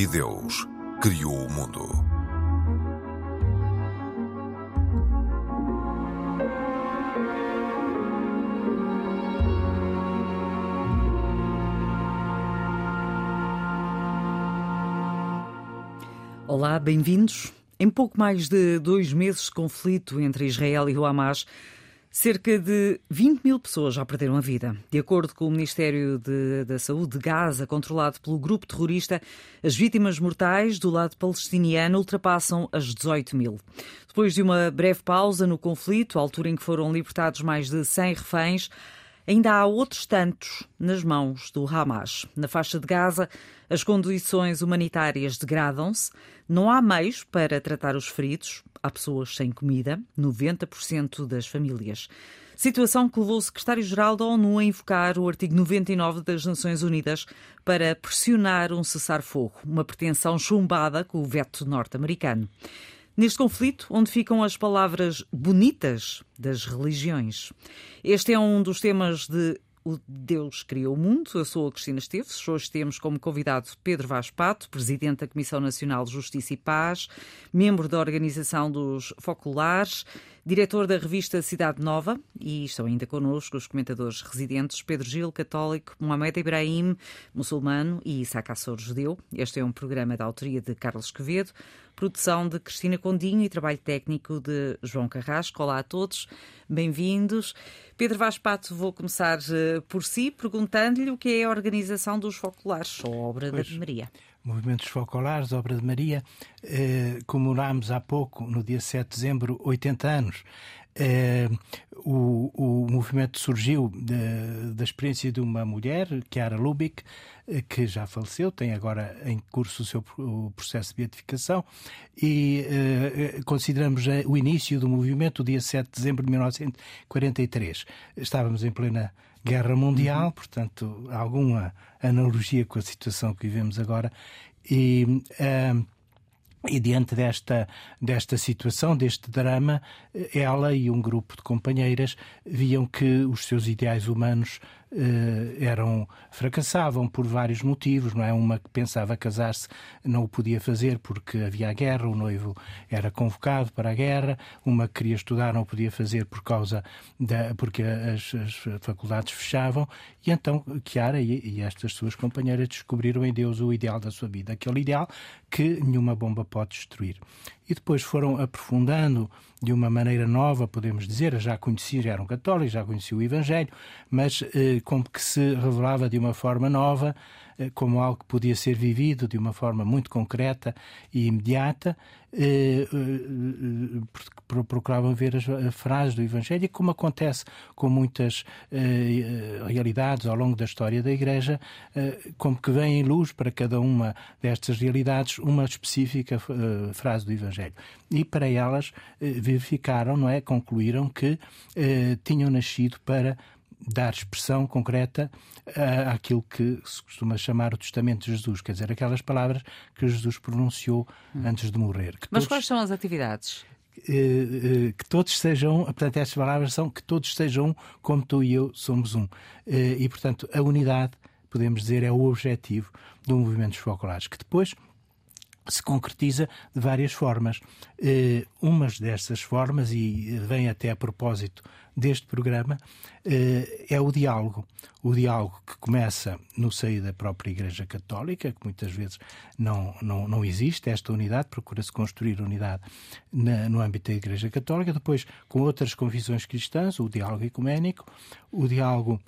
E Deus criou o mundo. Olá, bem-vindos. Em pouco mais de dois meses de conflito entre Israel e o Hamas, cerca de 20 mil pessoas já perderam a vida. De acordo com o Ministério de, da Saúde de Gaza, controlado pelo grupo terrorista, as vítimas mortais do lado palestiniano ultrapassam as 18 mil. Depois de uma breve pausa no conflito, à altura em que foram libertados mais de 100 reféns, Ainda há outros tantos nas mãos do Hamas. Na faixa de Gaza, as condições humanitárias degradam-se, não há meios para tratar os feridos, há pessoas sem comida, 90% das famílias. Situação que levou o secretário-geral da ONU a invocar o artigo 99 das Nações Unidas para pressionar um cessar-fogo, uma pretensão chumbada com o veto norte-americano. Neste conflito, onde ficam as palavras bonitas das religiões. Este é um dos temas de o Deus Criou o Mundo. Eu sou a Cristina Esteves. Hoje temos como convidado Pedro Vaz Pato, presidente da Comissão Nacional de Justiça e Paz, membro da Organização dos Foculares, diretor da revista Cidade Nova, e estão ainda connosco os comentadores residentes Pedro Gil, católico, Mohamed Ibrahim, muçulmano, e Isaac Assor, judeu. Este é um programa da autoria de Carlos Quevedo, produção de Cristina Condinho e trabalho técnico de João Carrasco. Olá a todos, bem-vindos. Pedro Vaz Pato, vou começar uh, por si, perguntando-lhe o que é a organização dos focolares, ou obra pois. de Maria. Movimentos Focolares, Obra de Maria, eh, comemorámos há pouco, no dia 7 de dezembro, 80 anos. Eh, o, o movimento surgiu de, da experiência de uma mulher, Chiara Lubick, eh, que já faleceu, tem agora em curso o seu o processo de beatificação, e eh, consideramos o início do movimento, o dia 7 de dezembro de 1943. Estávamos em plena Guerra Mundial, uhum. portanto, alguma analogia com a situação que vivemos agora. E. Uh, e diante desta, desta situação, deste drama, ela e um grupo de companheiras viam que os seus ideais humanos eh, eram fracassavam por vários motivos, não é? Uma que pensava casar-se não o podia fazer porque havia a guerra, o noivo era convocado para a guerra, uma que queria estudar não podia fazer por causa da porque as, as faculdades fechavam, e então Chiara e, e estas suas companheiras descobriram em Deus o ideal da sua vida, aquele ideal que nenhuma bomba pode destruir e depois foram aprofundando de uma maneira nova, podemos dizer, já conheciam, já eram católicos, já conheciam o Evangelho, mas eh, como que se revelava de uma forma nova, como algo que podia ser vivido de uma forma muito concreta e imediata, eh, eh, procuravam ver as frases do Evangelho, e como acontece com muitas realidades ao longo da história da Igreja, como que vem em luz para cada uma destas realidades uma específica frase do Evangelho. E para elas verificaram, não é? Concluíram que tinham nascido para dar expressão concreta àquilo que se costuma chamar o testamento de Jesus, quer dizer, aquelas palavras que Jesus pronunciou hum. antes de morrer. Mas todos... quais são as atividades? Eh, eh, que todos sejam, portanto, estas palavras são que todos sejam como tu e eu somos um. Eh, e, portanto, a unidade, podemos dizer, é o objetivo do movimento dos focolares, que depois se concretiza de várias formas. Uh, umas dessas formas, e vem até a propósito deste programa, uh, é o diálogo. O diálogo que começa no seio da própria Igreja Católica, que muitas vezes não, não, não existe esta unidade, procura-se construir unidade na, no âmbito da Igreja Católica, depois com outras confissões cristãs, o diálogo ecuménico, o diálogo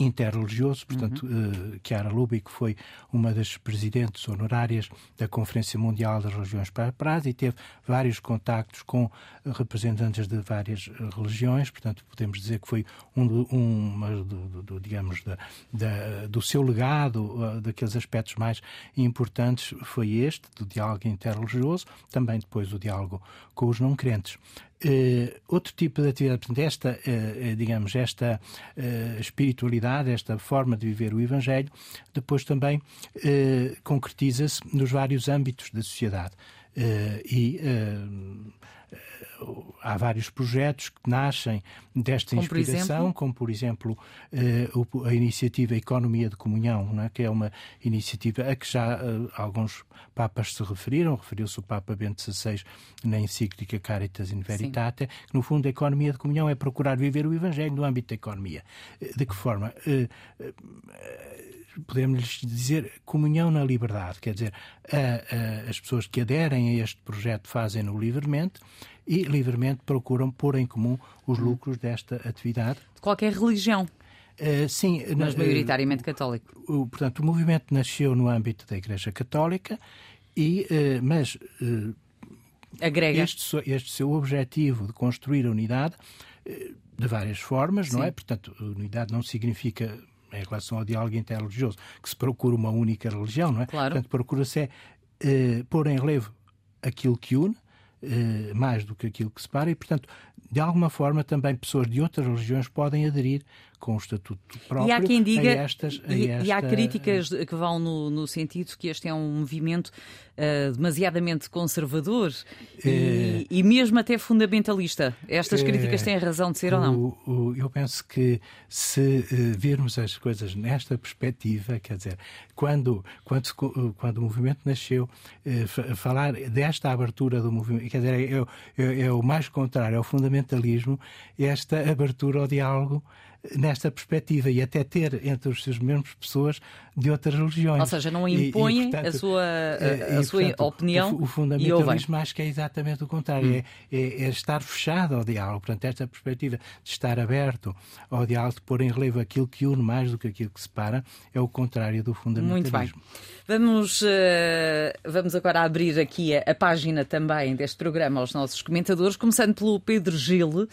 interreligioso, portanto, uhum. uh, Chiara Lubick foi uma das presidentes honorárias da Conferência Mundial das Religiões para a Paz e teve vários contactos com representantes de várias eh, religiões, portanto, podemos dizer que foi um, um do, do, digamos, da, da, do seu legado, uh, daqueles aspectos mais importantes, foi este, do diálogo interreligioso, também depois o diálogo com os não crentes. Uh, outro tipo de atividade, portanto, esta, uh, digamos, esta uh, espiritualidade, esta forma de viver o Evangelho, depois também concretiza-se nos vários âmbitos da sociedade. e há vários projetos que nascem desta como inspiração, por como por exemplo eh, a iniciativa Economia de Comunhão, é? que é uma iniciativa a que já eh, alguns papas se referiram, referiu-se o Papa Bento XVI na encíclica Caritas in Veritate, Sim. que no fundo a economia de comunhão é procurar viver o Evangelho no âmbito da economia. Eh, de que forma? Podemos dizer comunhão na liberdade, quer dizer, a, a, as pessoas que aderem a este projeto fazem-no livremente e livremente procuram pôr em comum os uhum. lucros desta atividade. De qualquer religião. Uh, sim, mas maioritariamente uh, católico. O, portanto, o movimento nasceu no âmbito da Igreja Católica, e, uh, mas Agrega. Este, este seu objetivo de construir a unidade de várias formas, sim. não é? Portanto, unidade não significa em relação ao diálogo interreligioso que se procura uma única religião, não é? Claro. Portanto, procura-se é, pôr em relevo aquilo que une, eh, mais do que aquilo que separa, e, portanto, de alguma forma também pessoas de outras religiões podem aderir com o estatuto próprio e há quem diga, a estas. A e, esta... e há críticas que vão no, no sentido que este é um movimento uh, demasiadamente conservador é... e, e, mesmo até fundamentalista. Estas críticas têm razão de ser o, ou não? O, eu penso que se uh, virmos as coisas nesta perspectiva, quer dizer, quando, quando, quando o movimento nasceu, uh, falar desta abertura do movimento, quer dizer, é, é, é o mais contrário ao fundamentalismo, esta abertura ao diálogo nesta perspectiva e até ter entre os seus membros pessoas de outras religiões. Ou seja, não impõem a sua, a, a sua portanto, opinião. O, o fundamentalismo acho que é exatamente o contrário, hum. é, é, é, estar fechado ao diálogo. Portanto, esta perspectiva de estar aberto ao diálogo, de pôr em relevo aquilo que une mais do que aquilo que separa, é o contrário do fundamentalismo. Muito bem. Vamos, uh, vamos agora abrir aqui a, a página também deste programa aos nossos comentadores, começando pelo Pedro Gil.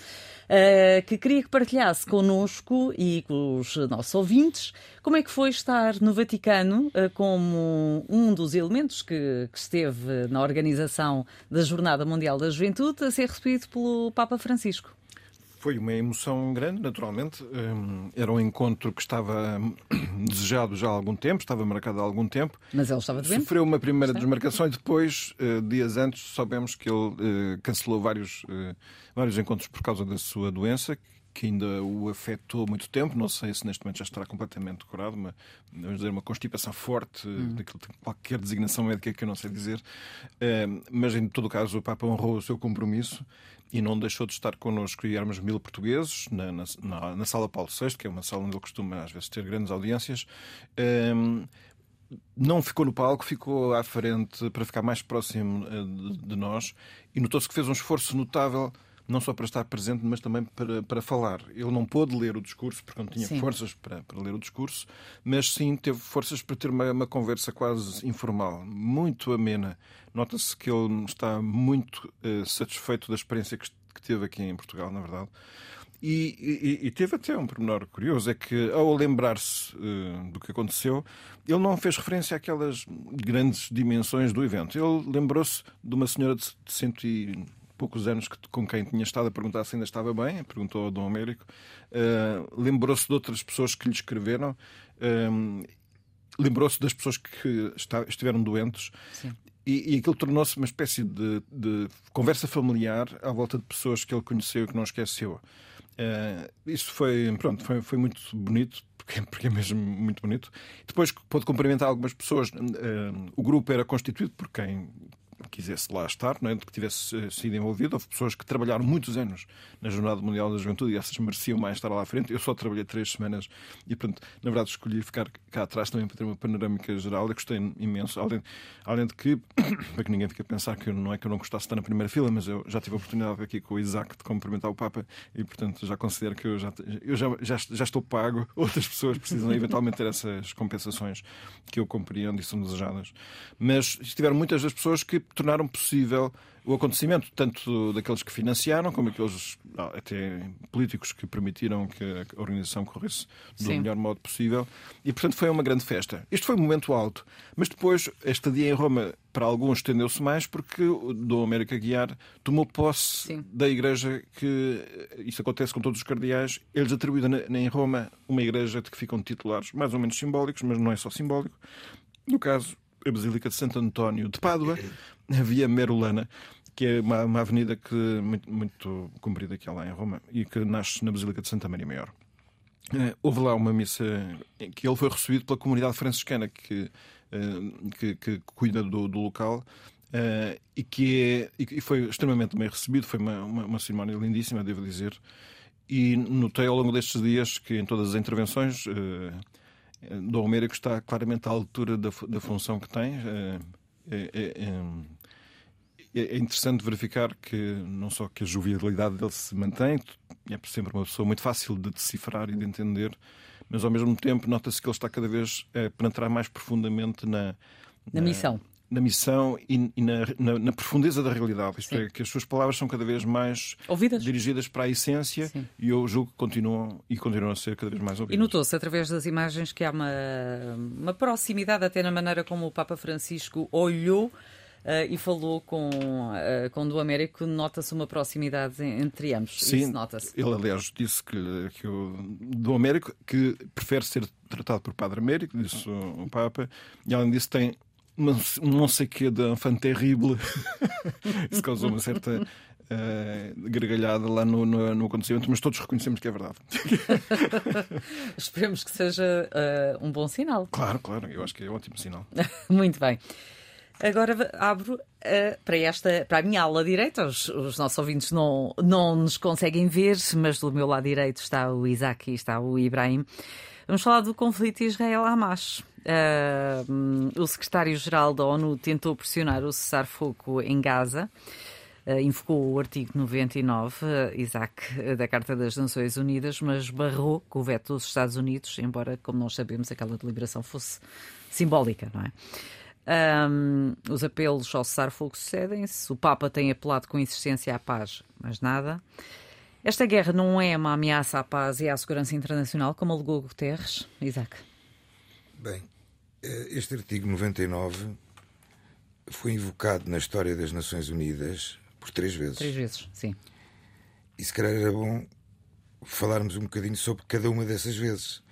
Uh, que queria que partilhasse connosco e com os nossos ouvintes como é que foi estar no Vaticano uh, como um dos elementos que, que, esteve na organização da Jornada Mundial da Juventude a ser recebido pelo Papa Francisco. Foi uma emoção grande, naturalmente. Hum, era um encontro que estava desejado já há algum tempo, estava marcado há algum tempo. Mas ele estava doente? Sofreu uma primeira desmarcação e depois, eh, dias antes, soubemos que ele eh, cancelou vários, eh, vários encontros por causa da sua doença, que ainda o afetou muito tempo. Não sei se neste momento já estará completamente curado, mas vamos dizer, uma constipação forte, hum. daquilo, qualquer designação médica que eu não sei dizer. Mas em todo o caso, o Papa honrou o seu compromisso e não deixou de estar connosco e éramos mil portugueses na, na, na, sala Paulo VI, que é uma sala onde ele costuma às vezes ter grandes audiências. Um, não ficou no palco, ficou à frente para ficar mais próximo eh, de, de nós e notou-se que fez um esforço notável não só para estar presente, mas também para, para falar. Ele não pôde ler o discurso, porque não tinha sim. forças para, para ler o discurso, mas sim teve forças para ter uma, uma conversa quase informal, muito amena. Nota-se que ele está muito uh, satisfeito da experiência que, que teve aqui em Portugal, na verdade. E, e, e, teve até um pormenor curioso: é que, ao lembrar-se uh, do que aconteceu, ele não fez referência àquelas grandes dimensões do evento. Ele lembrou-se de uma senhora de, de cento e poucos anos que, com quem tinha estado a perguntar se ainda estava bem, perguntou ao Dom Américo. Uh, lembrou-se de outras pessoas que lhe escreveram. Uh, lembrou-se das pessoas que está, estiveram doentes. Sim. E, e aquilo tornou-se uma espécie de, de, conversa familiar à volta de pessoas que ele conheceu e que não esqueceu. Uh, isso foi, pronto, foi, foi muito bonito, porque, porque é mesmo muito bonito. Depois pôde cumprimentar algumas pessoas. Uh, o grupo era constituído por quem quisesse lá estar, não é? que tivesse eh, sido envolvido. Houve pessoas que trabalharam muitos anos na Jornada Mundial da Juventude e essas mereciam mais estar lá à frente. Eu só trabalhei três semanas e, portanto, na verdade, escolhi ficar cá atrás também para ter uma panorâmica geral. Eu gostei imenso. Além, além de que, para que ninguém fique a pensar que não é que eu não gostasse de estar na primeira fila, mas eu já tive a oportunidade aqui com o Isaac de cumprimentar o Papa e, portanto, já considero que eu já, eu já, já, já estou pago. Outras pessoas precisam eventualmente ter essas compensações que eu compreendo e são desejadas. Mas estiveram muitas das pessoas que tornaram possível o acontecimento, tanto daqueles que financiaram, como aqueles até políticos que permitiram que a organização corresse do Sim. melhor modo possível. E, portanto, foi uma grande festa. Este foi um momento alto. Mas depois, esta dia em Roma, para alguns, estendeu-se mais porque Dom América Guiar tomou posse Sim. da igreja que, isso acontece com todos os cardeais, eles atribuíram em Roma uma igreja de que ficam titulares mais ou menos simbólicos, mas não é só simbólico. No caso, a Basílica de Santo António de Pádua, a Via Merulana, que é uma, uma avenida que, muito, muito comprida aqui lá em Roma e que nasce na Basílica de Santa Maria Maior. Uh, houve lá uma missa em que ele foi recebido pela comunidade franciscana que, uh, que, que, cuida do, do local uh, e que é, e foi extremamente bem recebido. Foi uma, uma, uma, cerimónia lindíssima, devo dizer. E notei ao longo destes dias que em todas as intervenções do Homérico está claramente à altura da, da função que tem. É, é, é, é interessante verificar que não só que a jovialidade dele se mantém, é sempre uma pessoa muito fácil de decifrar e de entender, mas ao mesmo tempo nota-se que ele está cada vez a penetrar mais profundamente na, na, na missão. Na missão e, e na, na, na, profundeza da realidade. Isto Sim. é, que as suas palavras são cada vez mais ouvidas. dirigidas para a essência Sim. e eu julgo que continuam e continuam a ser cada vez mais ouvidas. E notou-se através das imagens que há uma, uma proximidade até na maneira como o Papa Francisco olhou Uh, e falou com, uh, com do Américo, nota-se uma proximidade entre ambos. Sim, ele aliás disse que, que o do Américo que prefere ser tratado por Padre Américo, disse o, o Papa, e além disso tem não sei que de enfant terrible. Isso causou uma certa uh, gargalhada lá no, no, no, acontecimento, mas todos reconhecemos que é verdade. Esperemos que seja uh, um bom sinal. Claro, claro, eu acho que é um ótimo sinal. Muito bem. Agora abro uh, para, esta, para a minha ala direita. Os, os, nossos ouvintes não, não nos conseguem ver, mas do meu lado direito está o Isaac e está o Ibrahim. Vamos falar do conflito Israel-Hamas. Uh, o secretário-geral da ONU tentou pressionar o cessar-fogo em Gaza. Uh, invocou o artigo 99, uh, Isaac, da Carta das Nações Unidas, mas barrou com o veto dos Estados Unidos, embora, como nós sabemos, aquela deliberação fosse simbólica, não é? Um, os apelos ao cessar-fogo sucedem-se. O Papa tem apelado com insistência à paz, mas nada. Esta guerra não é uma ameaça à paz e à segurança internacional, como alegou Guterres? Isaac. Bem, eh, este artigo 99 foi invocado na história das Nações Unidas por três vezes. Três vezes, sim. E se calhar era bom falarmos um bocadinho sobre cada uma dessas vezes,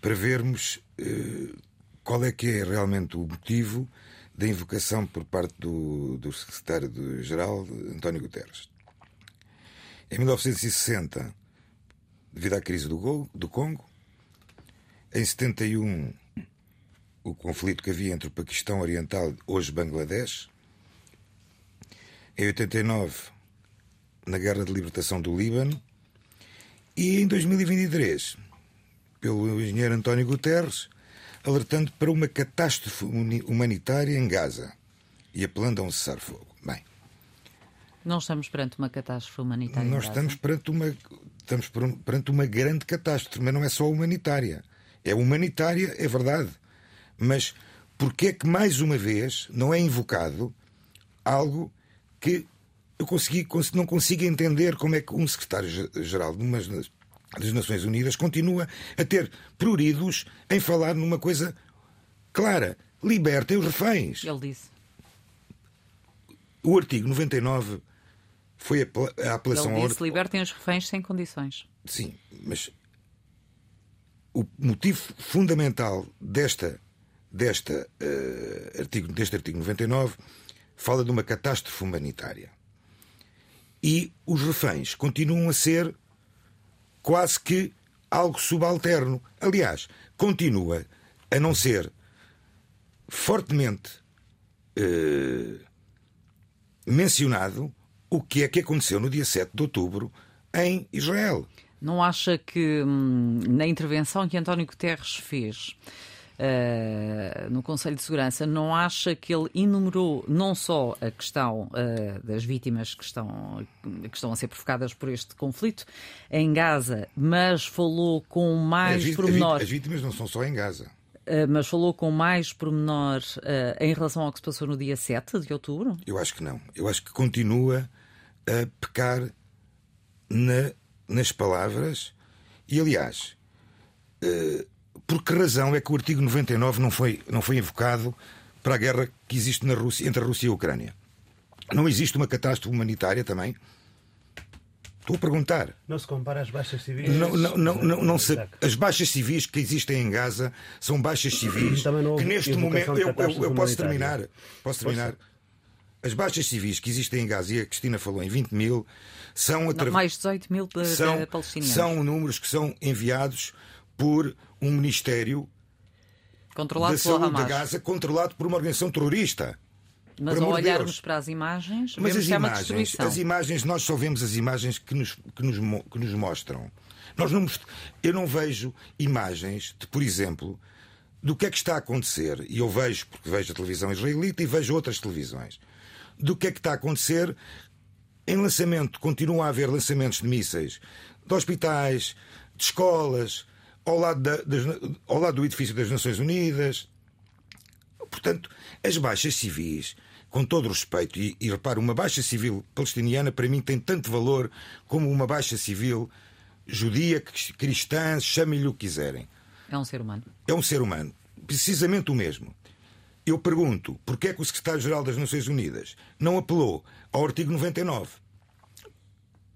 para vermos eh, qual é que é realmente o motivo da invocação por parte do, do secretário-geral António Guterres. Em 1960, devido à crise do, do Congo, em 71, o conflito que havia entre o Paquistão Oriental, hoje Bangladesh, em 89, na Guerra de Libertação do Líbano, e em 2023, pelo engenheiro António Guterres, alertando para uma catástrofe humanitária em Gaza e apelando a um cessar-fogo. Não estamos perante uma catástrofe humanitária. Nós estamos perante uma, estamos perante uma grande catástrofe, mas não é só humanitária. É humanitária, é verdade. Mas porquê é que, mais uma vez, não é invocado algo que eu consegui, não consigo entender como é que um secretário-geral de das Nações Unidas continua a ter pruridos em falar numa coisa clara. Libertem os reféns. Ele disse. O artigo 99 foi a, apelação... Ele disse, libertem os reféns sem condições. Sim, mas o motivo fundamental desta, desta, uh, artigo, deste artigo 99 fala de uma catástrofe humanitária. E os reféns continuam a ser quase que algo subalterno. Aliás, continua a não ser fortemente eh, mencionado o que é que aconteceu no dia 7 de outubro em Israel. Não acha que hum, na intervenção que António Guterres fez uh, no Conselho de Segurança, não acha que ele enumerou não só a questão uh, das vítimas que estão, que estão a ser provocadas por este conflito em Gaza, mas falou com mais as, pormenor. As vítimas não são só em Gaza. Uh, mas falou com mais pormenor em relação ao que se passou no dia 7 de outubro? Eu acho que não. Eu acho que continua a pecar na, nas palavras e, aliás, por que razão é que o artigo 99 não foi, não foi invocado para a guerra que existe na Rússia, entre a Rússia e a Ucrânia? Não existe uma catástrofe humanitária também? Estou a perguntar. Não se compara às baixas civis. Não, não, não, não, não se- as baixas civis que existem em Gaza são baixas civis que neste momento. Eu, eu- eu posso terminar. Posso terminar. As baixas civis que existem em Gaza, e a Cristina falou em 20 mil, são Não, atra- mais 18 mil de, são, de palestinianos são números que são enviados por um ministério controlado da saúde de. Gaza controlado por uma organização terrorista. Mas ao olharmos Deus. para as imagens, Mas as imagens, as imagens, nós só vemos as imagens que nos, que nos, que nos mostram. Nós não, eu não vejo imagens de, por exemplo, do que é que está a acontecer. E eu vejo, porque vejo a televisão israelita e vejo outras televisões. Do que é que está a acontecer em lançamento. Continua a haver lançamentos de mísseis de hospitais, de escolas, ao lado, da- das- ao lado do edifício das Nações Unidas. Portanto, as baixas civis, com todo o respeito, e, e repare, uma baixa civil palestiniana para mim tem tanto valor como uma baixa civil judia, cristã, chamem-lhe o que quiserem. É um ser humano. É um ser humano. Precisamente o mesmo. Eu pergunto, porquê é que o secretário-geral das Nações Unidas não apelou ao artigo 99?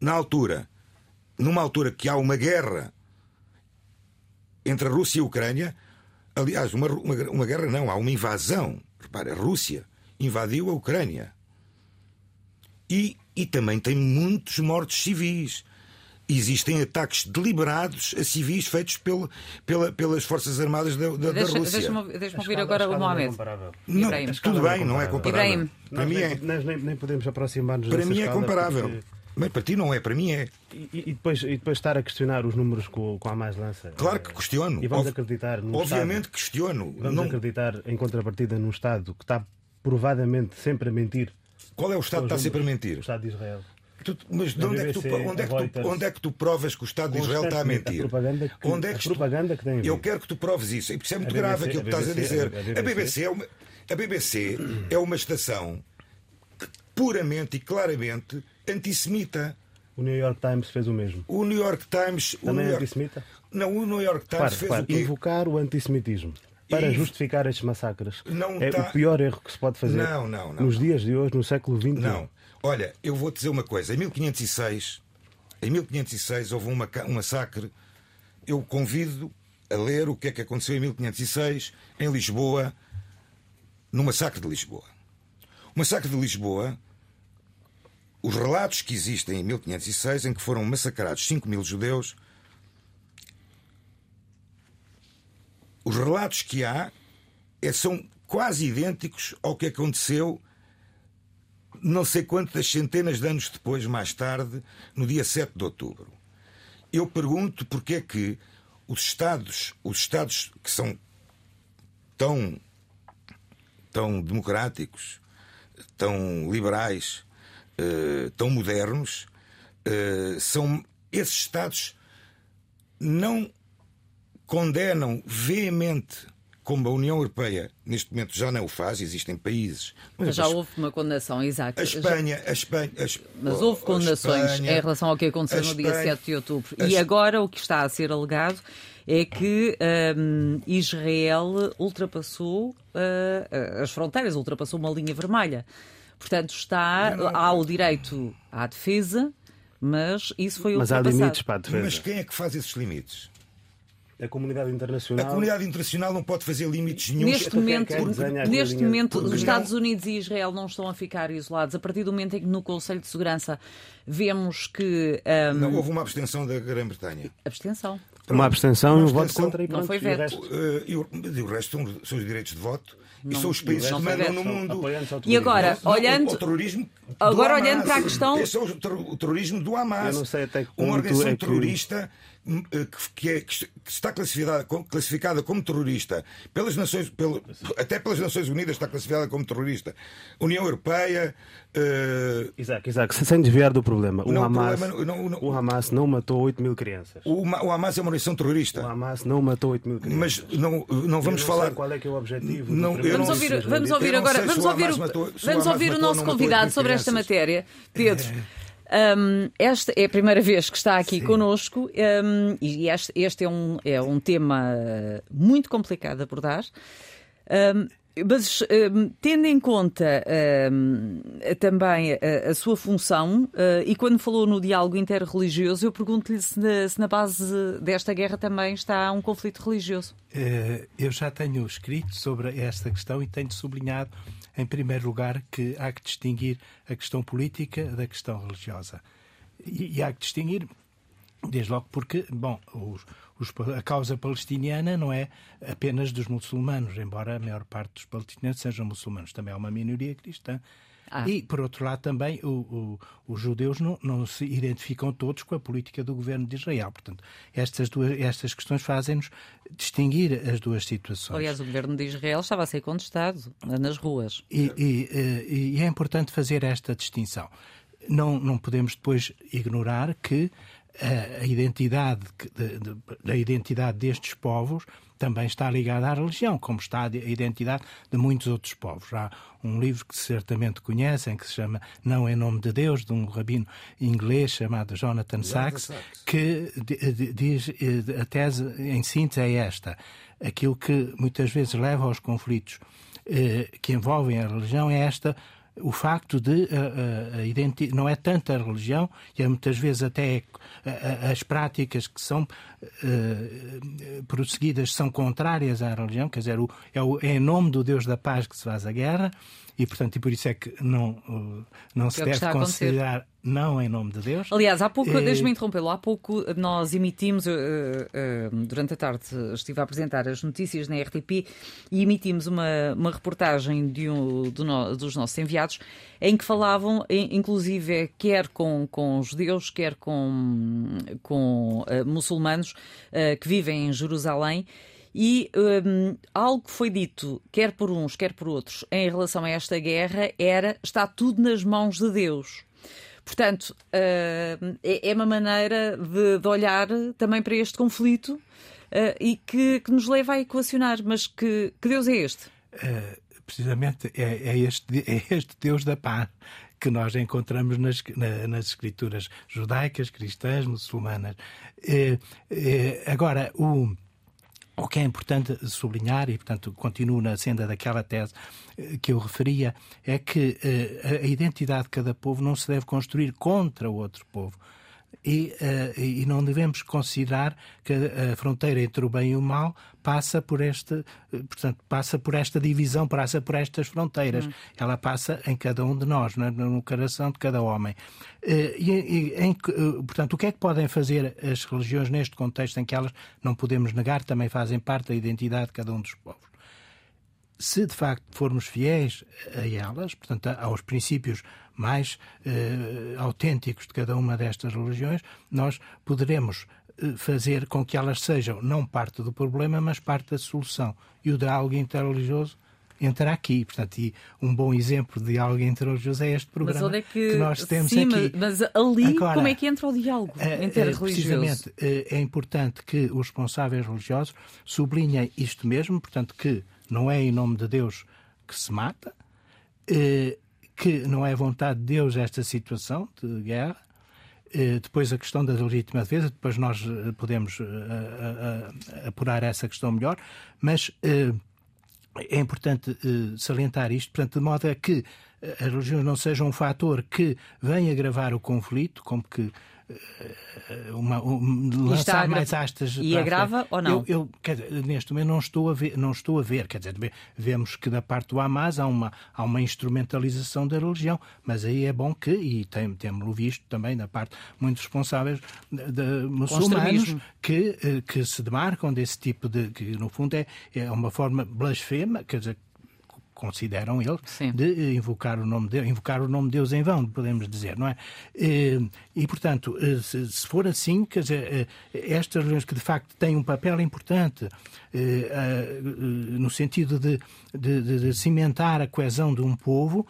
Na altura, numa altura que há uma guerra entre a Rússia e a Ucrânia, aliás, uma, uma, uma guerra não, há uma invasão. Repara, a Rússia invadiu a Ucrânia. E, e também tem muitos mortos civis. Existem ataques deliberados a civis feitos pelo, pela, pelas Forças Armadas da, da, da Deixa- Rússia. Deixa-me deixa ouvir agora o não é Mohamed. Não, tudo bem, não é comparável. Ibrahim. Para Nós, mim nem, é. nós nem, nem podemos aproximar-nos Para mim é comparável. porque- Mas para ti não é, para mim é. E, e depois, e depois estar a questionar os números com, com a mais lança. Claro que Eh, questiono. E vamos Ob- acreditar num Obviamente Estado, questiono. vamos Não- acreditar em contrapartida num Estado que está provadamente sempre a mentir. Qual é o Estado que está Os sempre a números. mentir? O Estado de Israel. Tu- mas de A onde é, que tu, onde, é que tu, onde é que tu provas que o Estado de Israel está a mentir? a propaganda que- onde é que propaganda que tem Eu quero que tu proves isso. Porque isso é muito BBC, grave aquilo que estás a a BBC, dizer. a BBC, é uma, a BBC é uma estação puramente e claramente antissemita. O New York Times fez o mesmo. O New York Times. o Também New é York, antissemita? não, o New York Times Repare, fez repare, o quê? invocar o antissemitismo para E- justificar estes massacres é tá- o pior erro que se pode fazer Não, não, não, nos dias de hoje, no século XXI. Não. Olha, eu vou dizer uma coisa. Em 1506, em 1506 houve um, massacre. Eu convido a ler o que é que aconteceu em 1506 em Lisboa, no massacre de Lisboa. O massacre de Lisboa, os relatos que existem em 1506, em que foram massacrados 5 mil judeus, os relatos que há é- são quase idênticos ao que aconteceu não sei quantas centenas de anos depois, mais tarde, no dia 7 de outubro. Eu pergunto porque é que os Estados, os Estados que são tão, tão democráticos, tão liberais, eh, tão modernos, eh, são esses Estados não condenam veemente, como a União Europeia neste momento já não o faz, existem países. Mas já houve uma condenação, Isaac. A Espanha, a Espanha, a Mas houve condenações Espanha, em relação ao que aconteceu a no dia Espanha- 7 de outubro. E agora o que está a ser alegado é que hum, Israel ultrapassou ah, as fronteiras, ultrapassou uma linha vermelha. Portanto, está, há o direito à defesa, mas isso foi Mas há ultrapassado. limites para a defesa. Mas quem é que faz esses limites? A comunidade A internacional. comunidade internacional não pode fazer limites nenhum. Neste é momento, que desenha aquela neste momento Porque os não- Estados Unidos e Israel não estão a ficar isolados. A partir do momento em que no Conselho de Segurança vemos que. hum, Não houve uma abstenção da Grã-Bretanha. abstenção. Uma abstenção e um voto contra e Não pronto. foi E o veto. resto- Eh, e, o, e resto são, são os direitos de voto e Não- são os países não que mandam veto. no mundo. E agora, Não, olhando. o, o terrorismo do Agora, Hamas. olhando para a questão- Esse é o, ter- o terrorismo do Hamas. Eu não sei até que Uma ponto organização é que- terrorista que, que é- que está classificada, classificada como terrorista pelas Nações, pelo- até pelas Nações Unidas está classificada como terrorista. União Europeia. eh, Isaac, Isaac, sem desviar do problema. O, Não, o Hamas, problema não- não- o Hamas não matou 8 mil crianças. o, o Hamas é uma organização O terrorista. Hamas não matou 8 mil crianças. Mas não, não vamos não falar. qual é que é o objetivo. Não, Vamos não ouvir, vamos ouvir agora, vamos o ouvir, o- matou- o vamos ouvir o nosso convidado sobre esta matéria. Pedro, hum, esta é a primeira vez que está aqui connosco hum, e este, este é, um, é um tema muito complicado de abordar. Hum, Mas um, tendo em conta um, também a, a, sua função, uh, e quando falou no diálogo interreligioso, eu pergunto-lhe se, se na, base desta guerra também está um conflito religioso. Uh, eu já tenho escrito sobre esta questão e tenho sublinhado, em primeiro lugar, que há que distinguir a questão política da questão religiosa. E, e há que distinguir, desde logo porque, bom, os os, a causa palestiniana não é apenas dos muçulmanos, embora a maior parte dos palestinianos sejam muçulmanos, também é uma minoria cristã. Ah. E, por outro lado, também o, o, os judeus não, não, se identificam todos com a política do governo de Israel. Portanto, estas, duas, estas questões fazem-nos distinguir as duas situações. Aliás, o governo de Israel estava a ser contestado nas ruas. E, e, eh, e é importante fazer esta distinção. Não, não podemos depois ignorar que a, identidade, da identidade destes povos também está ligada à religião, como está a identidade de muitos outros povos. Há um livro que certamente conhecem, que se chama Não em Nome de Deus, de um rabino inglês chamado Jonathan Sachs, que diz, eh, a tese em síntese é esta. Aquilo que muitas vezes leva aos conflitos eh, que envolvem a religião é esta o facto de a, a não é tanto a religião, e é muitas vezes até as práticas que são prosseguidas são contrárias à religião, quer dizer, o, é, o, é em nome do Deus da paz que se faz a guerra, e portanto e por isso é que não, não se é deve considerar não em nome de Deus. Aliás, há pouco, e... deixe-me interrompê-lo, há pouco nós emitimos, uh, uh, durante a tarde estive a apresentar as notícias na RTP e emitimos uma, uma reportagem de um no, dos nossos enviados em que falavam, inclusive, quer com, com judeus, quer com, com uh, muçulmanos que vivem em Jerusalém. E um, algo que foi dito, quer por uns, quer por outros, em relação a esta guerra, era está tudo nas mãos de Deus. Portanto, uh, é uma maneira de, de, olhar também para este conflito uh, e que, que, nos leva a equacionar. Mas que, que Deus é este? Uh, precisamente é, é, este, é este Deus da paz que nós encontramos nas, na, nas escrituras judaicas, cristãs, muçulmanas. agora, o o que é importante sublinhar, e portanto continuo na senda daquela tese eh, que eu referia, é que uh, a identidade de cada povo não se deve construir contra o outro povo, e, uh, e não devemos considerar que a fronteira entre o bem e o mal passa por este, eh, portanto, passa por esta divisão, passa por estas fronteiras. Hum. Ela passa em cada um de nós, no, no coração de cada homem. Uh, e, e em, portanto, o que é que podem fazer as religiões neste contexto em que elas, não podemos negar, também fazem parte da identidade de cada um dos povos? Se de facto formos fiéis a elas, portanto, aos princípios mais eh, autênticos de cada uma destas religiões, nós poderemos eh, fazer com que elas sejam não parte do problema, mas parte da solução. E o diálogo interreligioso entra aqui. Portanto, e um bom exemplo de diálogo interreligioso é este programa mas onde é que, que nós temos sim, aqui. Mas ali, Agora, como é que entra o diálogo eh, interreligioso? Precisamente, é importante que os responsáveis religiosos sublinhem isto mesmo, portanto, que não é em nome de Deus que se mata, eh, que não é vontade de Deus esta situação de guerra. Eh, depois a questão da legítima defesa, depois nós eh, podemos apurar essa questão melhor, mas é importante salientar isto, portanto, de modo a que as religiões não sejam um fator que venha agravar o conflito, como que uma, um, lançar mais astas. E agrava ou não? Eu, eu dizer, neste momento não estou a ver, não estou a ver, quer dizer, vemos que da parte do Hamas há uma, há uma instrumentalização da religião, mas aí é bom que, e tem, temos visto também da parte muitos responsáveis de, muçulmanos que, eh, que se demarcam desse tipo de, que no fundo é, é uma forma blasfema, quer dizer, consideram eles, Sim. de invocar o nome de Deus, invocar o nome de Deus em vão, podemos dizer, não é? E, e portanto, eh, se, for assim, quer dizer, eh, estas religiões que de facto têm um papel importante eh, no sentido de, de, de cimentar a coesão de um povo,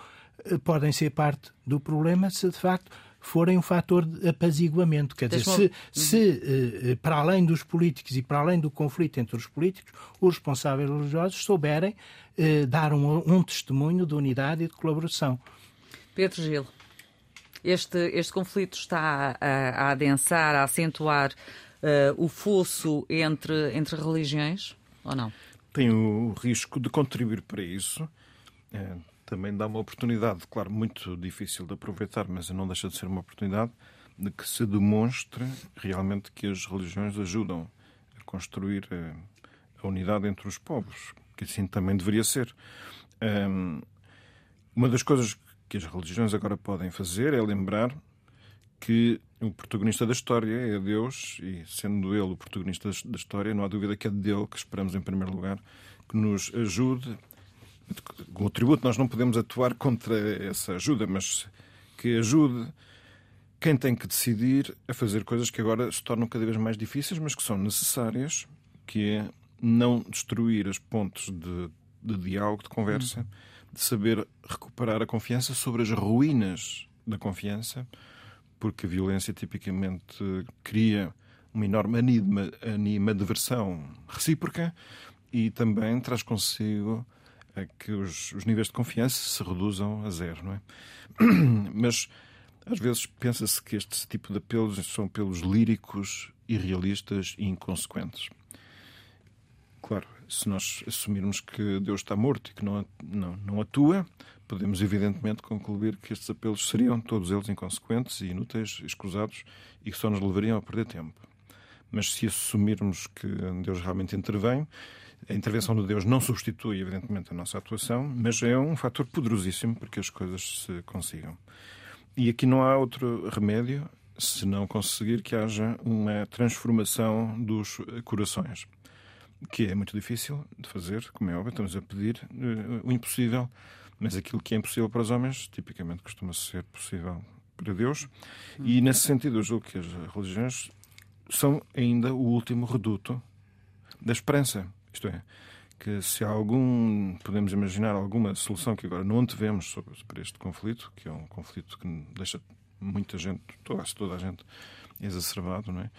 podem ser parte do problema se de facto forem um fator de apaziguamento. Quer dizer, se, se para além dos políticos e para além do conflito entre os políticos, os responsáveis religiosos souberem eh, dar um, um testemunho de unidade e de colaboração. Pedro Gil, este, este conflito está a, a adensar, a acentuar uh, o fosso entre, entre religiões ou não? tem o risco de contribuir para isso. É, também dá uma oportunidade, claro, muito difícil de aproveitar, mas não deixa de ser uma oportunidade de que se demonstre realmente que as religiões ajudam a construir a, eh, a unidade entre os povos, que assim também deveria ser. Um, uma das coisas que as religiões agora podem fazer é lembrar que o protagonista da história é Deus e, sendo ele o protagonista da história, não há dúvida que é dele que esperamos, em primeiro lugar, que nos ajude. Com o tributo, nós não podemos atuar contra essa ajuda, mas que ajude quem tem que decidir a fazer coisas que agora se tornam cada vez mais difíceis, mas que são necessárias, que é não destruir as pontes de, de diálogo, de conversa, de saber recuperar a confiança sobre as ruínas da confiança, porque a violência tipicamente cria uma enorme anima, animadversão recíproca e também traz consigo que os, os, níveis de confiança se reduzam a zero, não é? Mas às vezes pensa-se que este tipo de apelos são apelos líricos, irrealistas e inconsequentes. Claro, se nós assumirmos que Deus está morto e que não, não, não atua, podemos evidentemente concluir que estes apelos seriam todos eles inconsequentes e inúteis, escusados e que só nos levariam a perder tempo. Mas se assumirmos que Deus realmente intervém, a intervenção de Deus não substitui, evidentemente, a nossa atuação, mas é um fator poderosíssimo para que as coisas se consigam. E aqui não há outro remédio se não conseguir que haja uma transformação dos corações que é muito difícil de fazer, como é óbvio, estamos a pedir uh, o impossível, mas aquilo que é impossível para os homens, tipicamente costuma ser possível para Deus, e nesse sentido eu julgo que as religiões são ainda o último reduto da esperança. Isto é, que se há algum, podemos imaginar alguma solução que agora não antevemos sobre, para este conflito, que é um conflito que deixa muita gente, quase toda a gente, exacerbado, não é?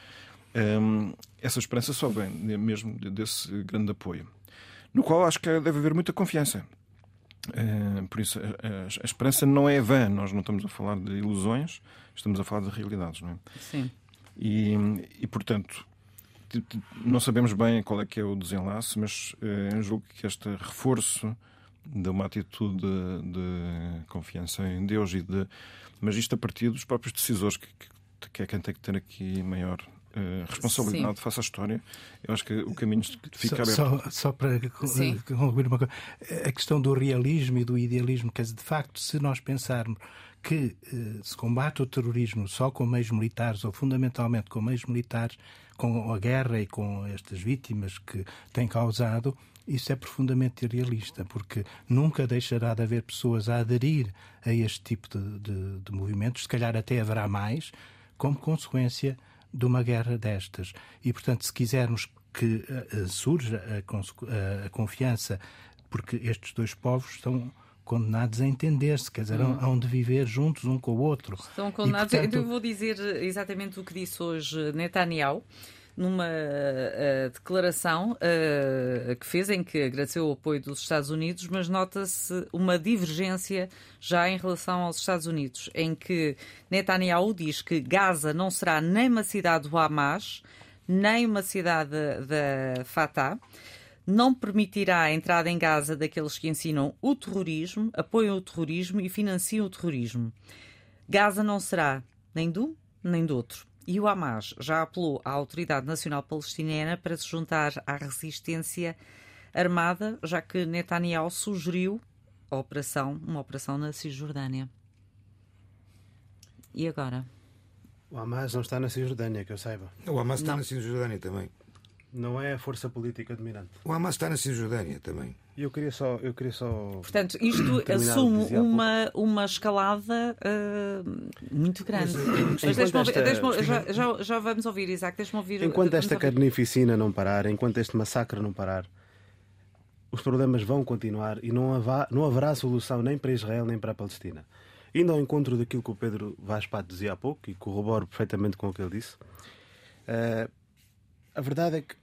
Um, essa esperança só vem mesmo desse grande apoio, no qual acho que deve haver muita confiança. Uh, por isso, a, a, a, esperança não é vã, nós não estamos a falar de ilusões, estamos a falar de realidades, não é? Sim. E, e portanto, não sabemos bem qual é que é o desenlace, mas uh, julgo que este reforço de uma atitude de, de, confiança em Deus e de. Mas isto a partir dos próprios decisores, que, que, que é quem tem que ter aqui maior uh, responsabilidade Sim. face à história, eu acho que o caminho fica só, aberto. Só, só para concluir uma coisa, a questão do realismo e do idealismo, quer dizer, de facto, se nós pensarmos que uh, se combate o terrorismo só com meios militares ou fundamentalmente com meios militares, com a guerra e com estas vítimas que tem causado, isso é profundamente irrealista, porque nunca deixará de haver pessoas a aderir a este tipo de, de, de movimentos, se calhar até haverá mais, como consequência de uma guerra destas. E, portanto, se quisermos que uh, surja a, a, confiança, porque estes dois povos estão condenados a entender-se, quer dizer, hum. hão de viver juntos um com o outro. Estão condenados. E, portanto... Eu vou dizer exatamente o que disse hoje Netanyahu numa uh, declaração uh, que fez em que agradeceu o apoio dos Estados Unidos, mas nota-se uma divergência já em relação aos Estados Unidos, em que Netanyahu diz que Gaza não será nem uma cidade do Hamas, nem uma cidade da Fatah não permitirá a entrada em Gaza daqueles que ensinam o terrorismo, apoiam o terrorismo e financiam o terrorismo. Gaza não será nem de um nem do outro. E o Hamas já apelou à Autoridade Nacional Palestiniana para se juntar à resistência armada, já que Netanyahu sugeriu a operação, uma operação na Cisjordânia. E agora? O Hamas não está na Cisjordânia, que eu saiba. O Hamas está não. na Cisjordânia também. Não é a força política dominante. O Hamas está na Cisjordânia também. Eu queria só. Eu queria só Portanto, isto assume uma, uma escalada uh, muito grande. Mas, deixa esta... deixa já, já, já, vamos ouvir, Isaac, deixa-me ouvir. Enquanto esta carnificina não parar, enquanto este massacre não parar, os problemas vão continuar e não, haverá, não haverá solução nem para Israel nem para a Palestina. Indo ao encontro daquilo que o Pedro Vaz Pato dizia há pouco, e corroboro perfeitamente com o que ele disse, uh, a verdade é que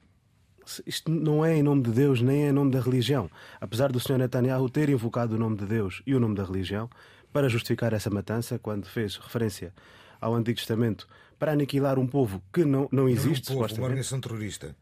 isto não é em nome de Deus nem é em nome da religião. Apesar do Sr. Netanyahu ter invocado o nome de Deus e o nome da religião para justificar essa matança, quando fez referência ao Antigo Testamento para aniquilar um povo que não, não existe, não é um povo, uma organização terrorista.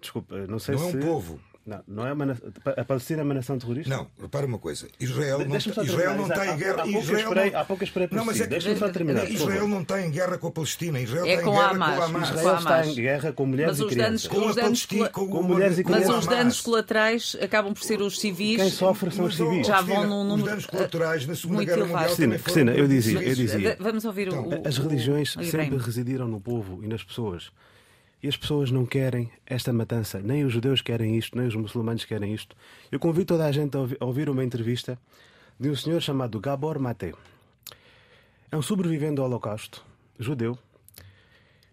Desculpa, não sei não se. Não é um povo. Não, não é uma, na- a Palestina é uma nação terrorista? Não, repara uma coisa. Israel não, só Israel não está em Há- guerra. há pouco Israel esperei- não- há pouco esperei por Não, mas si. é que- Deixa-me só terminar, Israel não está em guerra com a Palestina. Israel É está em com guerra Hamas. com o Hamas. Com Israel está Hamas. em guerra com mulheres Mas e crianças. danos- Com Os a danos com, com o- mulheres e com o Mas crianças. os Hamas. danos colaterais acabam por ser os civis. Quem sofre são os civis. Já vão num número- Os danos colaterais na Segunda muito Guerra elevado. Mundial Cristina, Cristina, eu dizia, eu dizia. Vamos ouvir o- Então, o. As religiões sempre residiram no povo e nas pessoas. E as pessoas não querem esta matança. Nem os judeus querem isto, nem os muçulmanos querem isto. Eu convido toda a gente a ouvi- a ouvir uma entrevista de um senhor chamado Gabor Mate. É um sobrevivente do Holocausto, judeu.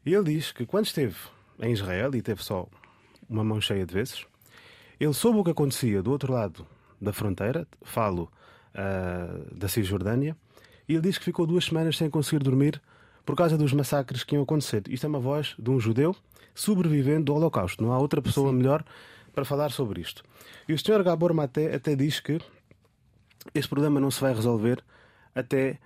E ele diz que quando esteve em Israel, e teve só uma mão cheia de vezes, ele soube o que acontecia do outro lado da fronteira, falo ah, da Cisjordânia, e ele diz que ficou duas semanas sem conseguir dormir por causa dos massacres que iam acontecer. Isto é uma voz de um judeu sobrevivente do Holocausto. Não há outra pessoa melhor para falar sobre isto. E o Sr. Gabor Mate até diz que este problema não se vai resolver até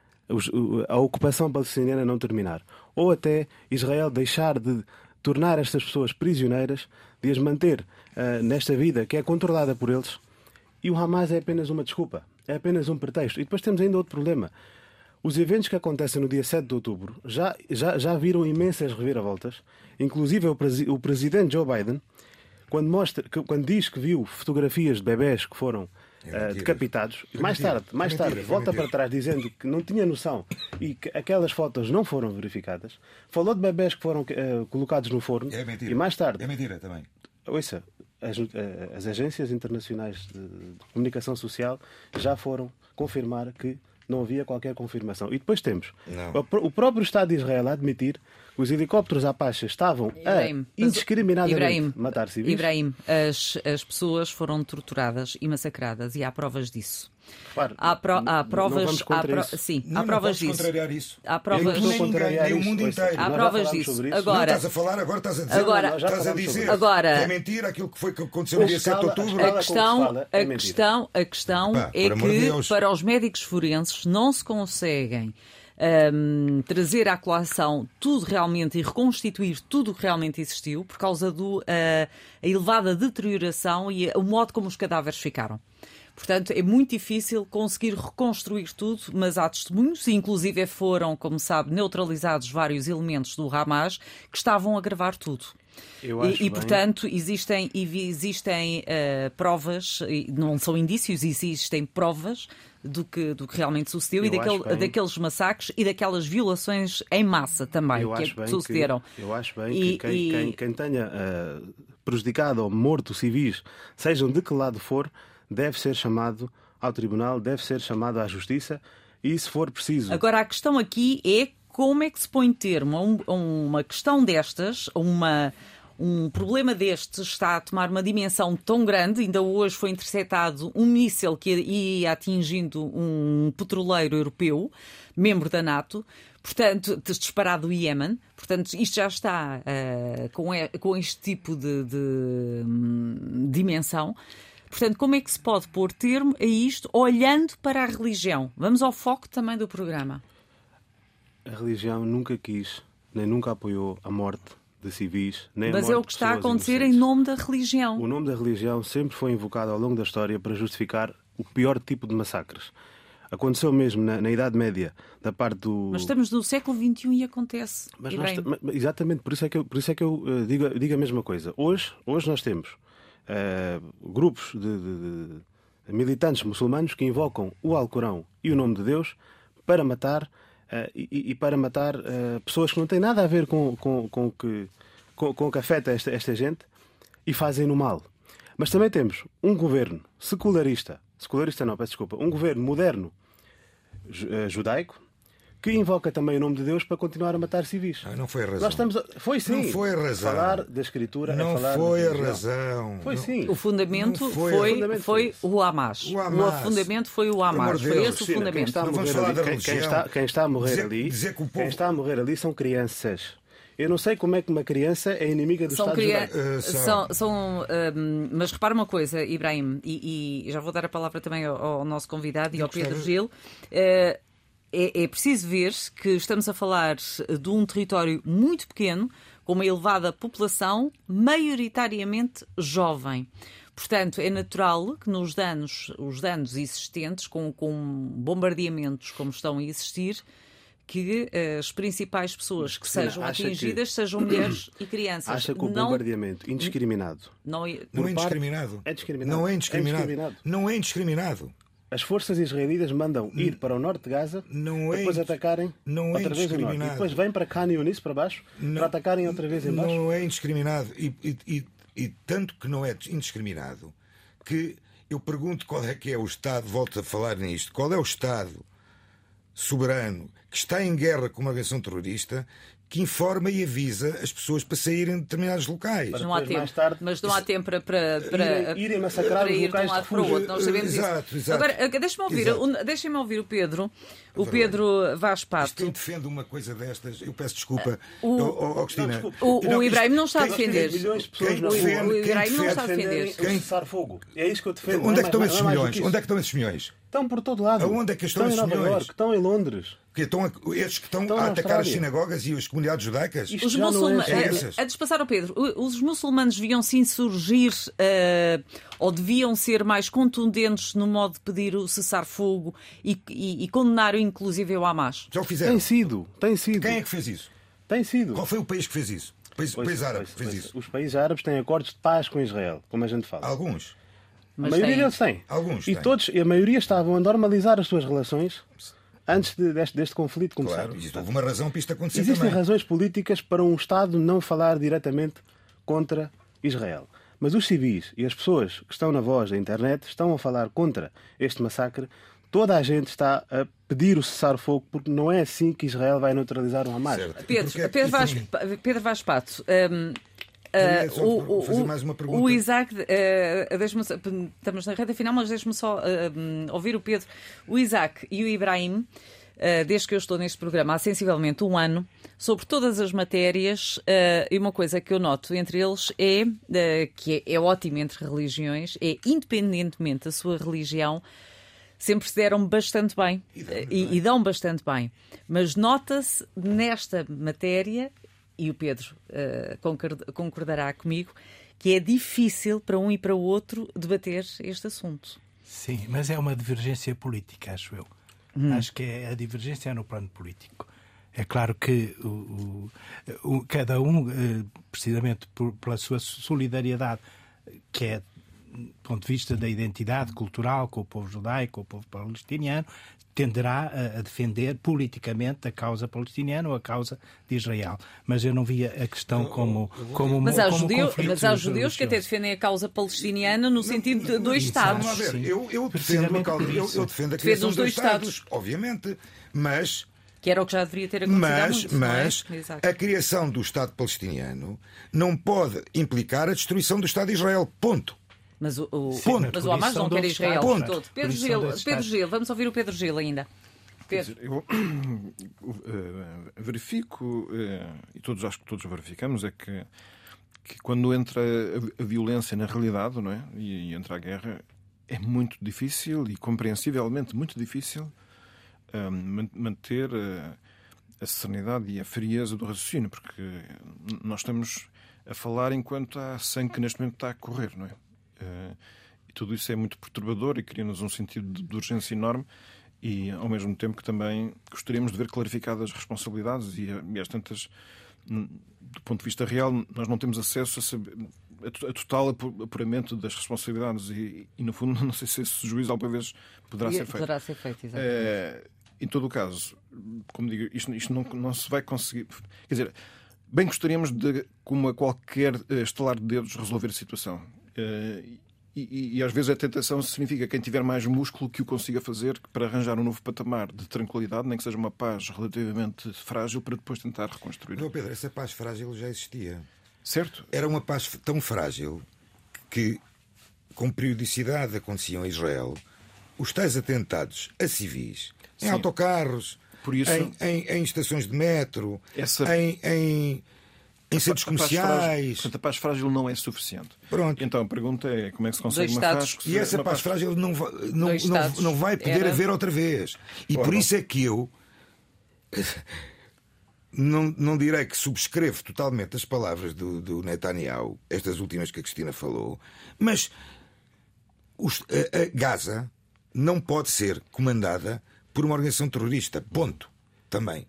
a ocupação palestiniana não terminar. Ou até Israel deixar de tornar estas pessoas prisioneiras, de as manter ah, nesta vida que é controlada por eles. E o Hamas é apenas uma desculpa, é apenas um pretexto. E depois temos ainda outro problema. Os eventos que acontecem no dia 7 de outubro já, já, já viram imensas reviravoltas. Inclusive o, presi- o presidente Joe Biden, quando, mostra, que- quando diz que viu fotografias de bebés que foram É mentira. decapitados, Foi mais tarde, mais Foi tarde foi volta para trás dizendo que não tinha noção e que aquelas fotos não foram verificadas. Falou de bebés que foram ah, colocados no forno É e mais tarde É mentira também. Ouça, as, eh, as agências internacionais de comunicação social já foram confirmar que não havia qualquer confirmação. E depois temos Não. o, pró- o próprio Estado de Israel a admitir os helicópteros Apache estavam a Ibrahim, indiscriminadamente Ibrahim, matar civis. Ibrahim, as, as pessoas foram torturadas e massacradas e há provas disso. Repare, Há, pro- há não- não provas. vamos há pro- isso. Sim, Não, há não provas podes disso. isso. Há provas. não nem o mundo inteiro. Há provas disso. sobre isso. Agora- Não estás a falar, agora estás a dizer. Agora- já estás a dizer Agora- que é mentira aquilo que foi que aconteceu no dia 7 de outubro. a questão, é a mentira. questão, a questão Pá, é que Deus. para os médicos forenses não se conseguem hum, trazer à colação tudo realmente e reconstituir tudo o que realmente existiu por causa do, ah, a elevada deterioração e o modo como os cadáveres ficaram. Portanto, é muito difícil conseguir reconstruir tudo, mas há testemunhos, e inclusive foram, como sabe, neutralizados vários elementos do Hamas que estavam a gravar tudo. E- e, portanto, existem, existem eh, provas, não são indícios, existem provas do que, do que realmente sucedeu e Eu daquele- acho bem- daqueles massacres e daquelas violações em massa também Eu que sucederam. Que, eu acho bem E- que quem, e- quem- quem tenha ah, prejudicado ou morto civis, sejam de que lado for, deve ser chamado ao tribunal, deve ser chamado à justiça e, se for preciso, Agora, a questão aqui é como é que se põe termo a, um- a uma questão destas, a uma. Um problema destes está a tomar uma dimensão tão grande. Ainda hoje foi interceptado um míssil que ia atingindo um petroleiro europeu, membro da NATO, portanto, disparado do Iémen. Portanto, isto já está eh, com, e- com este tipo de, de, hum, dimensão. Portanto, como é que se pode pôr termo a isto olhando para a religião? Vamos ao foco também do programa. a religião nunca quis, nem nunca apoiou a morte de civis, nem Mas é o que está a acontecer em inocentes. nome da religião. O nome da religião sempre foi invocado ao longo da história para justificar o pior tipo de massacres. Aconteceu mesmo na, na Idade Média, da parte do. Mas estamos no século XXI e acontece. Mas nós exatamente, por isso é que eu, por isso é que eu eh, digo, digo a mesma coisa. Hoje, hoje nós temos eh, grupos de, de- de militantes muçulmanos que invocam o Alcorão e o nome de Deus para matar e, e para matar eh, pessoas que não têm nada a ver com, com, com que, com, com o que afeta esta, esta gente e fazem no mal. Mas também temos um governo secularista, secularista não, peço desculpa, um governo moderno eh, judaico que invoca também o nome de Deus para continuar a matar civis. Ah, não foi a razão. Nós estamos a... Foi sim. Não foi a razão. Falar da escritura Não é falar foi a razão. Foi sim. O fundamento foi- foi, o fundamento foi foi o Hamas. O Hamas. fundamento foi o Hamas. de Foi esse o quem fundamento. está a morrer ali, quem, está, quem está a morrer Dizer- ali, dizer que o quem povo- está a morrer ali são crianças. Eu não sei como é que uma criança é inimiga do São Estado cria... judaico. Eh, são, são- são, hum, mas repara uma coisa, Ibrahim, e, e já vou dar a palavra também ao, ao nosso convidado e ao Pedro Gil. Eh, é, é preciso ver que estamos a falar de um território muito pequeno, com uma elevada população, maioritariamente jovem. Portanto, é natural que nos danos, os danos existentes, com, com bombardeamentos como estão a existir, que uh, as principais pessoas que sejam atingidas que... sejam mulheres e crianças. Acha que o não... bombardeamento indiscriminado. Não, é... não é indiscriminado. É discriminado. Não é indiscriminado. É indiscriminado. Não é indiscriminado. As forças israelitas mandam ir para o norte de Gaza, não é depois atacarem não é outra vez o norte. E depois vêm para Khan Yunis, para baixo, não, para atacarem outra vez em baixo. Não é indiscriminado. E, e, e, e tanto que não é indiscriminado, que eu pergunto qual é que é o Estado, volto a falar nisto, qual é o Estado soberano que está em guerra com uma agressão terrorista que informa e avisa as pessoas para saírem de determinados locais. Mas não há tempo, tarde, mas não há tempo para, para, para irem, massacrar para ir de um lado para o outro. Nós sabemos exato, isso. Exato, Agora, deixa-me ouvir, deixa ouvir o Pedro, o Pedro Vaz Pato. Quem defende uma coisa destas, eu peço desculpa, o, oh, oh, Cristina. Não, o, o Ibrahim não está a defender. Milhões de pessoas quem defende, o Ibrahim não está a defender. Quem cessar fogo. É isso que eu defendo. Onde é que estão esses milhões? Onde é que estão esses milhões? Estão por todo lado. Aonde é que estão, estão esses em Nova? York, estão em Londres. Que estão a, estes que estão, estão a atacar as sinagogas e as comunidades judaicas? Isto os muçulmanos. É a, a despassar ao Pedro, os muçulmanos deviam se insurgir uh, ou deviam ser mais contundentes no modo de pedir o cessar-fogo e, e, e condenar inclusive o Hamas? Já o fizeram. Tem sido, tem sido. Quem é que fez isso? Tem sido. Qual foi o país que fez isso? O país, pois, país árabe pois, fez pois, isso. Os países árabes têm acordos de paz com Israel, como a gente fala. Alguns. Mas a maioria tem. deles têm. Alguns e têm. todos, e a maioria estavam a normalizar as suas relações antes de, deste, deste, conflito começar. Claro, e houve uma razão para isto acontecer Existem também. razões políticas para um Estado não falar diretamente contra Israel. Mas os civis e as pessoas que estão na voz da internet estão a falar contra este massacre. Toda a gente está a pedir o cessar-fogo porque não é assim que Israel vai neutralizar o Hamas. Pedro, Porque- Pedro, Vaz, Pedro Vaz Pato, hum, Queria Uh, só o, fazer o- mais uma pergunta. o Isaac, uh, estamos na reta final, mas deixe-me só uh, ouvir o Pedro. O Isaac e o Ibrahim, desde que eu estou neste programa há sensivelmente um ano, sobre todas as matérias, e uma coisa que eu noto entre eles é, que é, é ótimo entre religiões, é independentemente da sua religião, sempre se deram bastante bem E e, e dão bastante bem. Mas nota-se nesta matéria, e o Pedro uh, concord- concordará comigo, que é difícil para um e para o outro debater este assunto. Sim, mas é uma divergência política, acho eu. Acho que é, a divergência é no plano político. É claro que o, o- o- cada um, eh, precisamente por- pela sua solidariedade, que é do ponto de vista da identidade cultural com o povo judaico, com o povo palestiniano, tenderá a, defender politicamente a causa palestiniana ou a causa de Israel. Mas eu não via a questão como, como, Mas há, como judeu- mas há judeus que até defendem a causa palestiniana no sentido de dois Estados. Eu, eu defendo, a por eu, eu defendo a criação os dos dois Estados, Estados. obviamente, mas, Que era o que já deveria ter acontecido há mas, muito, é? mas Exato. a criação do Estado palestiniano não pode implicar a destruição do Estado de Israel. Ponto. Mas o, o, Ponto. mas o Hamas não quer Israel Estados, todo. Pedro Gil, Pedro. Gil, vamos ouvir o Pedro Gil ainda. Pedro. dizer, eu eh, verifico, eh, e todos acho que todos verificamos, é que, que quando entra a, a violência na realidade não é? e, e entra a guerra, é muito difícil e compreensivelmente muito difícil eh, man- manter eh, a serenidade e a frieza do raciocínio, porque nós estamos a falar enquanto há sangue que neste momento está a correr, não é? Eh, e tudo isso é muito perturbador e cria-nos um sentido de, urgência enorme e ao mesmo tempo que também gostaríamos de ver clarificadas as responsabilidades e, e às tantas, do ponto de vista real, nós não temos acesso a, saber, a, a total apu- apuramento das responsabilidades e, e, no fundo não sei se esse juízo alguma vez poderá ser feito. Poderá ser feito, exato. Eh, em todo o caso, como digo, isto, isto não, não se vai conseguir. Quer dizer, bem gostaríamos de, como a qualquer eh, estalar de dedos, resolver a situação. Eh, e, e- às vezes a tentação significa quem tiver mais músculo que o consiga fazer para arranjar um novo patamar de tranquilidade, nem que seja uma paz relativamente frágil, para depois tentar reconstruir. Não, Pedro, essa paz frágil já existia. Certo? Era uma paz tão frágil que, com periodicidade, aconteciam em Israel os tais atentados a civis, em Sim. autocarros, Por isso- em, em- em estações de metro, Essa- em, em, em centros comerciais. Portanto, a paz frágil não é suficiente. Pronto. Então a pergunta é como é que se consegue Dois uma paz. E essa paz frágil não vai, não, não, não vai poder Era- haver outra vez. E por não. isso é que eu não, não direi que subscrevo totalmente as palavras do, do Netanyahu, estas últimas que a Cristina falou, mas os, a, a Gaza não pode ser comandada por uma organização terrorista. Ponto. Também.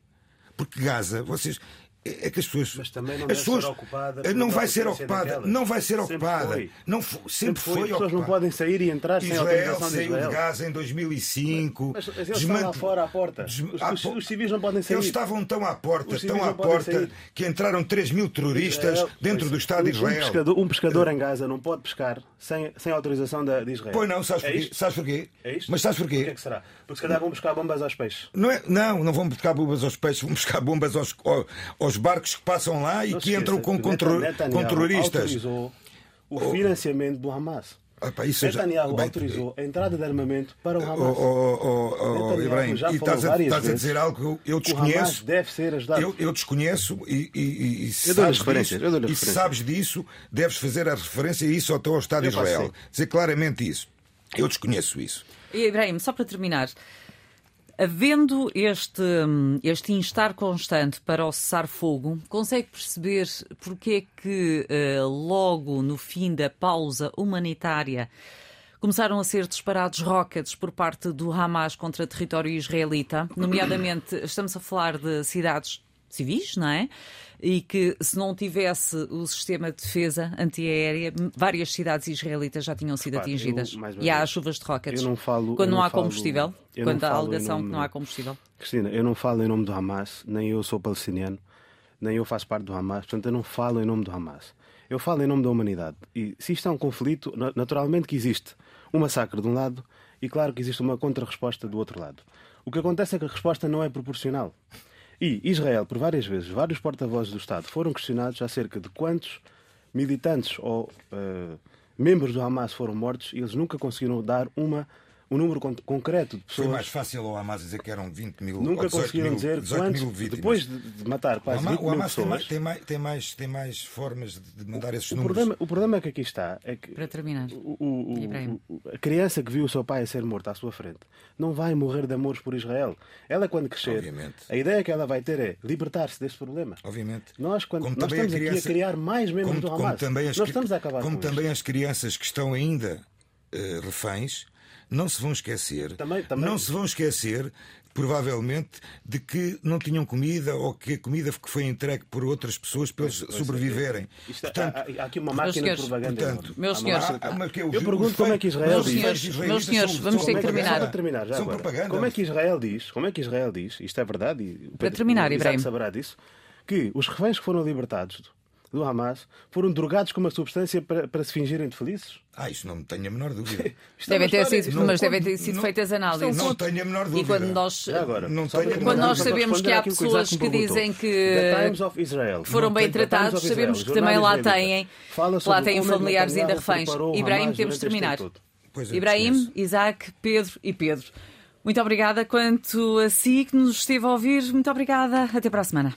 Porque Gaza, vocês. É é que as pessoas. Mas também não as pessoas, ser ocupada Não vai ser ocupada. Não vai ser Sempre ocupada. foi. Não sempre, Sempre foi. foi As pessoas não ocupada. podem sair e entrar sem Israel autorização de saiu Israel. de Gaza em 2005. Mas eles estão Desmant- lá fora à porta. Os, os- os civis não podem sair. Eles estavam tão à porta, tão à não porta, sair. que entraram 3 mil terroristas Israel- dentro do Estado de um- Um Israel. pescador, um pescador em Gaza não pode pescar sem, sem autorização da, de Israel. Pois não, sabes é porquê? isto? Sabes porquê? É isto? Mas sabes Porquê porquê? que será? Porque se calhar vão buscar bombas aos peixes. Não, é, não, não vão buscar bombas aos peixes, vão buscar bombas aos, ao- aos barcos que passam lá e Não que entram esqueça com, com, terroristas. autorizou o financiamento do Hamas. Pá, isso já- Netanyahu bem, autorizou a entrada de armamento para o Hamas. oh, oh, oh, Ibrahim, já e estás a, estás a dizer algo que eu, eu que o Hamas desconheço. deve ser ajudado. Eu, eu desconheço e, e, e, e sabes disso, e sabes disso, deves fazer a referência a isso até ao Estado de Israel. Dizer claramente isso. Eu desconheço isso. E, Ibrahim, só para terminar, havendo este, hum, este instar constante para o cessar-fogo, consegue perceber porque é que eh, logo no fim da pausa humanitária começaram a ser disparados rockets por parte do Hamas contra território israelita, nomeadamente estamos a falar de cidades civis, não é? E que se não tivesse o sistema de defesa antiaérea, várias cidades israelitas já tinham sido Repare, eu, atingidas. uma E há chuvas de rockets. eu não falo- quando eu não, não há falo- combustível, eu quando há a alegação que não há combustível. Cristina, eu não falo em nome do Hamas, nem eu sou palestiniano, nem eu faço parte do Hamas, portanto eu não falo em nome do Hamas. Eu falo em nome da humanidade. E se isto é um conflito, na- naturalmente que existe um massacre de um lado e claro que existe uma contra-resposta do outro lado. O que acontece é que a resposta não é proporcional. E Israel, por várias vezes, vários porta-vozes do Estado foram questionados acerca de quantos militantes ou eh, membros do Hamas foram mortos e eles nunca conseguiram dar uma, um número con- concreto de Foi pessoas. mais fácil ao Hamas dizer que eram 20 mil Nunca 18 conseguiram mil, dizer 18 quantos, mil depois de, de matar o quase Hamas, 20 o mil Hamas tem, pessoas. mais, tem, mais, tem, mais, tem mais formas de mandar esses o, números. problema, o problema que aqui está é que Para terminar. o- o- o- o- a criança que viu o seu pai a ser morto à sua frente não vai morrer de amores por Israel. Ela, quando crescer, Obviamente. a ideia que ela vai ter é libertar-se deste problema. Obviamente. Nós, quando, Como nós também a estamos aqui criança- a criar mais membros como, do como Hamas. também as, Nós estamos a acabar como com também isto. as crianças que estão ainda eh, reféns não se vão esquecer Também- também- não se vão esquecer provavelmente de que não tinham comida ou que a comida que foi entregue por outras pessoas para eles sobreviverem Isto é- portanto há, há aqui uma máquina de propaganda. portanto. Meus Há uma senhores, que os- Eu os pergunto como é que Israel diz. Meus senhores, israelitas meus senhores, são- vamos ter que terminar. Para terminar, já São agora. propaganda. Como é que Israel diz? Como é que Israel diz? Isto é verdade e Pedro- terminar, Ibrahim. saberá disso. Que os reféns que foram libertados do Hamas foram drogados com uma substância para, para se fingirem de felizes? ah isso não tenho a menor dúvida Isto é Devem ter história- sido, Não- mas devem ter sido não- feitas análises. não tenho a menor E dúvida quando nós. Já agora, Não tenho menor Quando nós sabemos que há pessoas que perguntou. dizem The que Times of Israel. foram bem tratados, sabemos que também lá têm, fala lá têm como familiares ainda reféns. Ibrahim, temos de terminar. é, Ibrahim. Isaac, Pedro e Pedro. Muito obrigada. Quanto a si que nos esteve a ouvir, muito obrigada. Até para a semana.